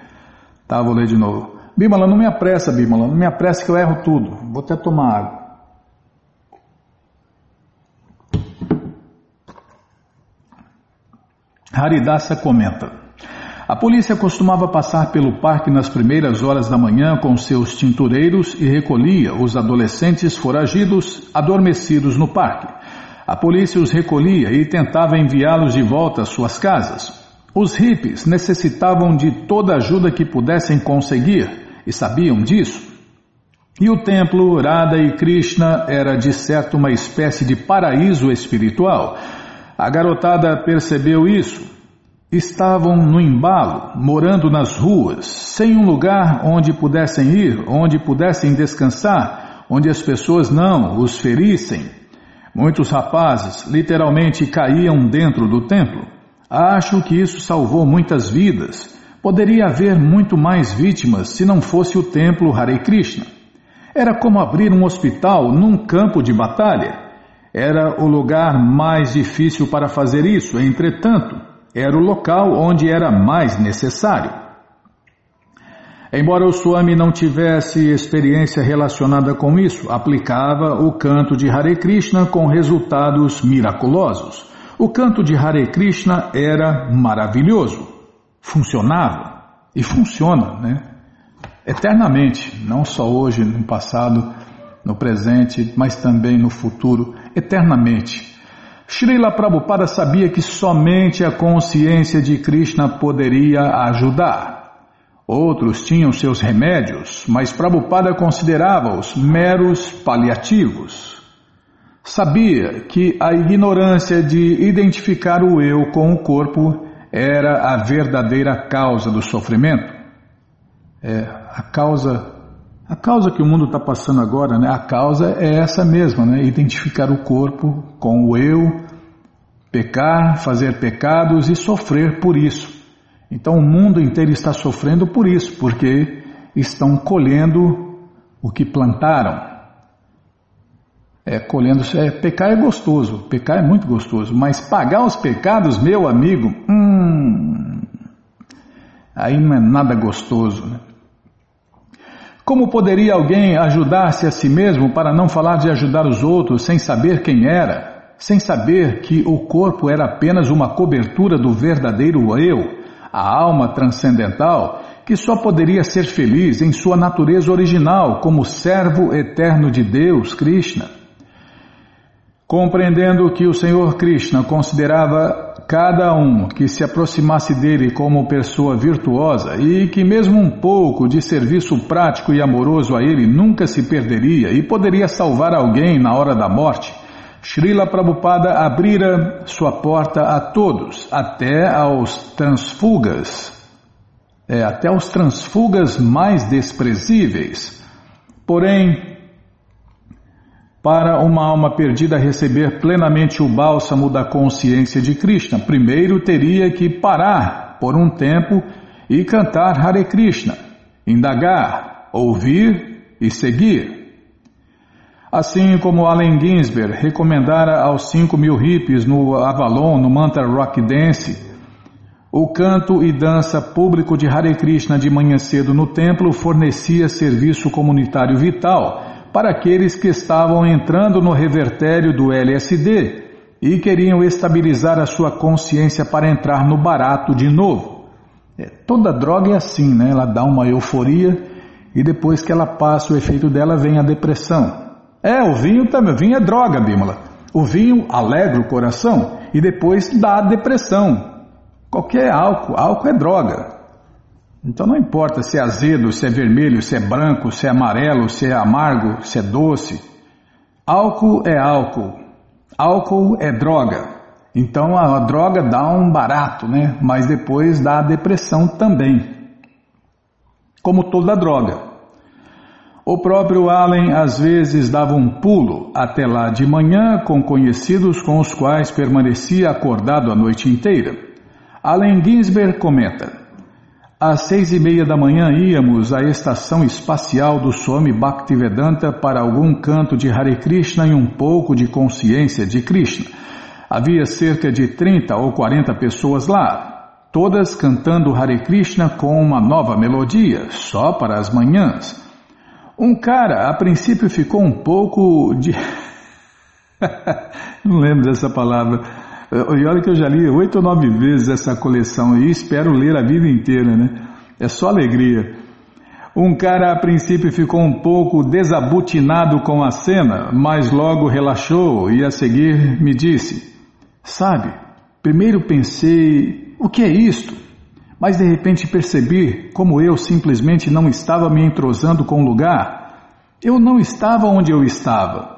Tá, vou ler de novo. Bimala, não me apressa, Bimala, não me apressa que eu erro tudo. Vou até tomar água. Haridasa comenta. A polícia costumava passar pelo parque nas primeiras horas da manhã com seus tintureiros e recolhia os adolescentes foragidos adormecidos no parque. A polícia os recolhia e tentava enviá-los de volta às suas casas. Os hippies necessitavam de toda ajuda que pudessem conseguir e sabiam disso. E o templo Radha e Krishna era de certo uma espécie de paraíso espiritual. A garotada percebeu isso estavam no embalo, morando nas ruas, sem um lugar onde pudessem ir, onde pudessem descansar, onde as pessoas não os ferissem. Muitos rapazes literalmente caíam dentro do templo. Acho que isso salvou muitas vidas. Poderia haver muito mais vítimas se não fosse o templo Hare Krishna. Era como abrir um hospital num campo de batalha. Era o lugar mais difícil para fazer isso, entretanto, era o local onde era mais necessário. Embora o Swami não tivesse experiência relacionada com isso, aplicava o canto de Hare Krishna com resultados miraculosos. O canto de Hare Krishna era maravilhoso, funcionava e funciona, né? Eternamente, não só hoje, no passado, no presente, mas também no futuro, eternamente. Srila Prabhupada sabia que somente a consciência de Krishna poderia ajudar. Outros tinham seus remédios, mas Prabhupada considerava-os meros paliativos. Sabia que a ignorância de identificar o eu com o corpo era a verdadeira causa do sofrimento. É, a causa a causa que o mundo está passando agora, né, a causa é essa mesma, né, identificar o corpo com o eu, pecar, fazer pecados e sofrer por isso. Então o mundo inteiro está sofrendo por isso, porque estão colhendo o que plantaram. É, colhendo, é, pecar é gostoso, pecar é muito gostoso, mas pagar os pecados, meu amigo, hum, aí não é nada gostoso. Né? Como poderia alguém ajudar-se a si mesmo para não falar de ajudar os outros sem saber quem era, sem saber que o corpo era apenas uma cobertura do verdadeiro eu, a alma transcendental, que só poderia ser feliz em sua natureza original como servo eterno de Deus, Krishna? Compreendendo que o Senhor Krishna considerava cada um que se aproximasse dele como pessoa virtuosa e que mesmo um pouco de serviço prático e amoroso a ele nunca se perderia e poderia salvar alguém na hora da morte, Srila Prabhupada abrira sua porta a todos, até aos transfugas, é, até aos transfugas mais desprezíveis. Porém, para uma alma perdida receber plenamente o bálsamo da consciência de Krishna, primeiro teria que parar por um tempo e cantar Hare Krishna. indagar, ouvir e seguir. Assim como Allen Ginsberg recomendara aos 5 mil hippies no Avalon, no Mantra Rock Dance, o canto e dança público de Hare Krishna de manhã cedo no templo fornecia serviço comunitário vital para aqueles que estavam entrando no revertério do LSD e queriam estabilizar a sua consciência para entrar no barato de novo. É, toda droga é assim, né? Ela dá uma euforia e depois que ela passa o efeito dela vem a depressão. É, o vinho também, o vinho é droga, Bímola. O vinho alegra o coração e depois dá a depressão. Qualquer álcool, álcool é droga. Então não importa se é azedo, se é vermelho, se é branco, se é amarelo, se é amargo, se é doce. Álcool é álcool. Álcool é droga. Então a droga dá um barato, né? Mas depois dá depressão também. Como toda droga. O próprio Allen às vezes dava um pulo até lá de manhã com conhecidos com os quais permanecia acordado a noite inteira. Allen Ginsberg comenta. Às seis e meia da manhã íamos à estação espacial do Swami Bhaktivedanta para algum canto de Hare Krishna e um pouco de consciência de Krishna. Havia cerca de 30 ou 40 pessoas lá, todas cantando Hare Krishna com uma nova melodia, só para as manhãs. Um cara, a princípio, ficou um pouco de. Não lembro dessa palavra e olha que eu já li oito ou nove vezes essa coleção e espero ler a vida inteira, né? É só alegria. Um cara a princípio ficou um pouco desabutinado com a cena, mas logo relaxou e a seguir me disse: Sabe, primeiro pensei, o que é isto? Mas de repente percebi como eu simplesmente não estava me entrosando com o lugar. Eu não estava onde eu estava.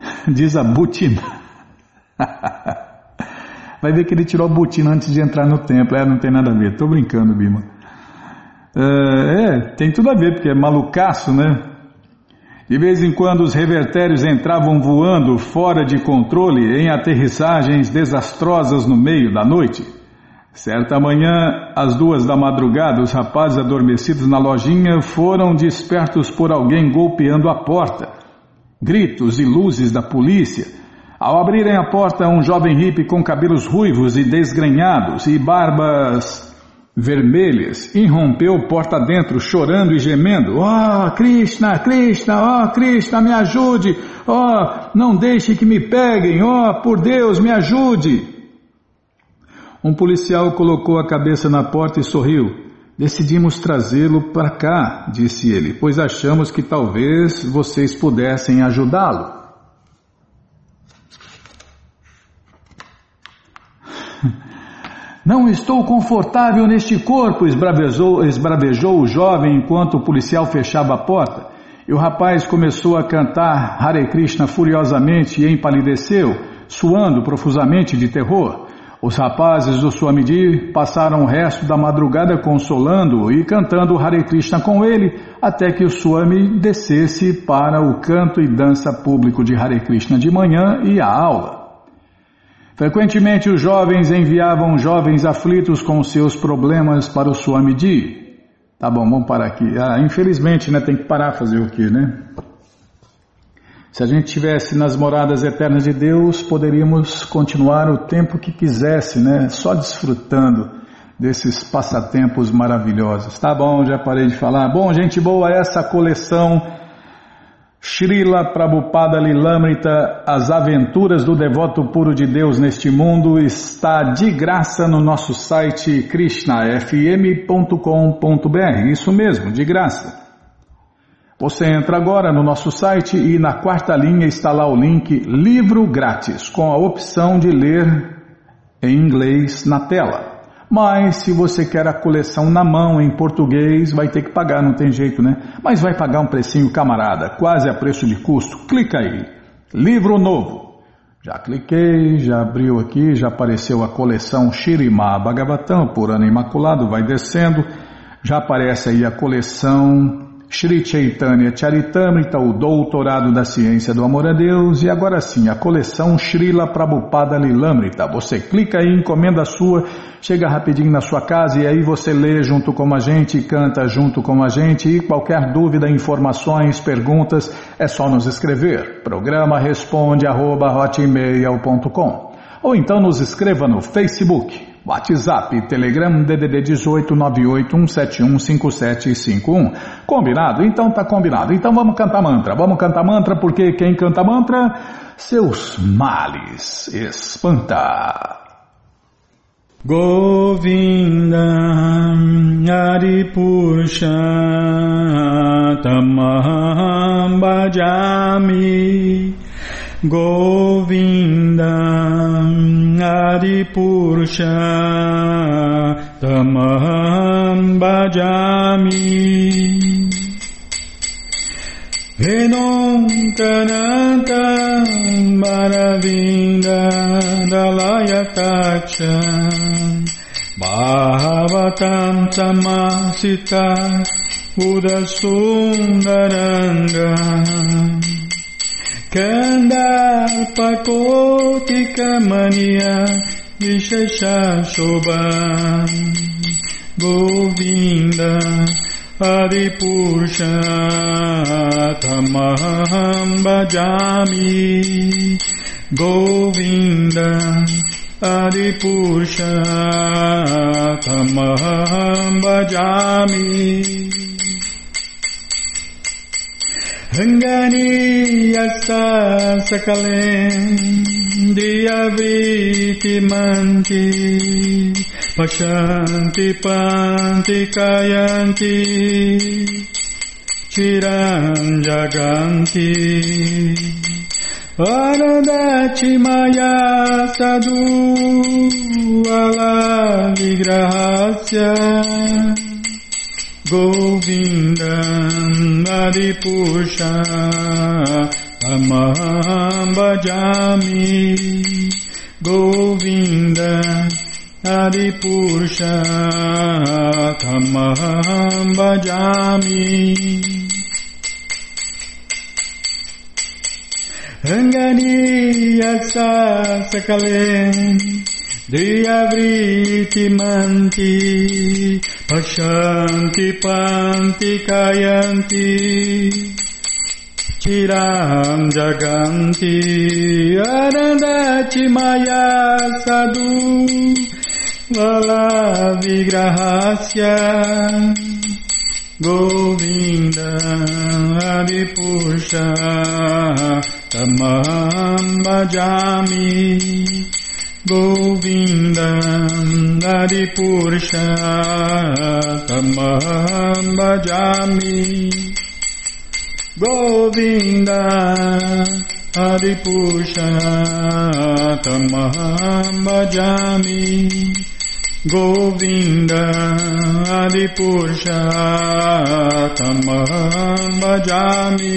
Desabutinado. Vai ver que ele tirou a botina antes de entrar no templo. É, não tem nada a ver. Tô brincando, Bima. É, é, tem tudo a ver, porque é malucaço, né? De vez em quando os revertérios entravam voando fora de controle em aterrissagens desastrosas no meio da noite. Certa manhã, às duas da madrugada, os rapazes adormecidos na lojinha foram despertos por alguém golpeando a porta. Gritos e luzes da polícia ao abrirem a porta, um jovem hippie com cabelos ruivos e desgrenhados e barbas vermelhas irrompeu porta dentro, chorando e gemendo. Oh, Krishna, Krishna, oh, Krishna, me ajude! Oh, não deixe que me peguem! Oh, por Deus, me ajude! Um policial colocou a cabeça na porta e sorriu. Decidimos trazê-lo para cá, disse ele, pois achamos que talvez vocês pudessem ajudá-lo. Não estou confortável neste corpo, esbravejou, esbravejou o jovem enquanto o policial fechava a porta. E o rapaz começou a cantar Hare Krishna furiosamente e empalideceu, suando profusamente de terror. Os rapazes do Swamiji passaram o resto da madrugada consolando-o e cantando Hare Krishna com ele, até que o Swami descesse para o canto e dança público de Hare Krishna de manhã e a aula. Frequentemente os jovens enviavam jovens aflitos com seus problemas para o Swamiji. Tá bom, vamos parar aqui. Ah, infelizmente, né, tem que parar fazer o quê, né? Se a gente tivesse nas moradas eternas de Deus, poderíamos continuar o tempo que quisesse, né? Só desfrutando desses passatempos maravilhosos. Tá bom, já parei de falar. Bom, gente boa, essa coleção Srila Prabhupada Lilamrita, As Aventuras do Devoto Puro de Deus neste Mundo, está de graça no nosso site krishnafm.com.br. Isso mesmo, de graça. Você entra agora no nosso site e na quarta linha está lá o link Livro Grátis, com a opção de ler em inglês na tela. Mas se você quer a coleção na mão em português, vai ter que pagar, não tem jeito, né? Mas vai pagar um precinho camarada, quase a preço de custo. Clica aí. Livro novo. Já cliquei, já abriu aqui, já apareceu a coleção Shirima Bhagavatam por ano imaculado, vai descendo. Já aparece aí a coleção Sri Chaitanya Charitamrita, o Doutorado da Ciência do Amor a Deus, e agora sim, a coleção Srila Prabhupada Lilamrita. Você clica aí, encomenda a sua, chega rapidinho na sua casa e aí você lê junto com a gente, canta junto com a gente e qualquer dúvida, informações, perguntas, é só nos escrever. Programa responde arroba, ou então nos escreva no Facebook WhatsApp, Telegram, DDD 18 981715751. Combinado? Então tá combinado. Então vamos cantar mantra. Vamos cantar mantra porque quem canta mantra, seus males espanta. Govinda Aripusha Tamaham Bhajami Govinda आदिपुरुषा तमहं venom Venontanantam Maravinda Dalayataksha Bhavatam Samasita Buddha Sundaranga कन्दाल्पकोटिकमनिया विशेषा शोभा गोविन्द हरिपुरुषमहं भजामि गोविन्द हरिपुरुषमहं भजामि रङ्गनीयश्च सकलेन्द्रियवीतिमन्ति पशन्ति पान्ति कायन्ति चिरम् जगन्ति वरदक्षिमया सदू विग्रहस्य Govindam Adipusha Amaham Bhajami Govinda Adipusha Kamaham Bhajami Rangani Yasa Deyavriti manti Pashanti panti kayanti Chiram jaganti Arandati maya sadhu Valavigrahasya Govinda Adipusha Tamam bhajami गोविन्दम् हरिपुरुषतमहं भजामि गोविन्द हरिपुरुषतमहं भजामि गोविन्द हरिपुरुषतमहं भजामि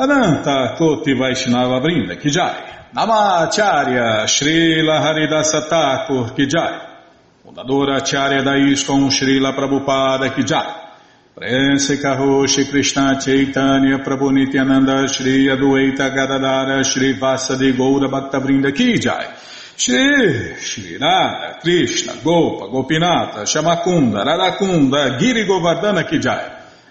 Ananta Koti Vaishnava Brinda Kijai, Namacharya Srila Haridasa Thakur Kijai, fundadora Acharya da Srila Prabhupada Kijai, Prense Kaho Shri Krishna Chaitanya Prabhu Nityananda Shri Adueta Gadadara Shri Vasadi Goura Bhaktavrinda Ki Jai? Shri Shri Krishna Gopa Gopinata Shamakunda Radakunda Giri Govardhana Ki Jai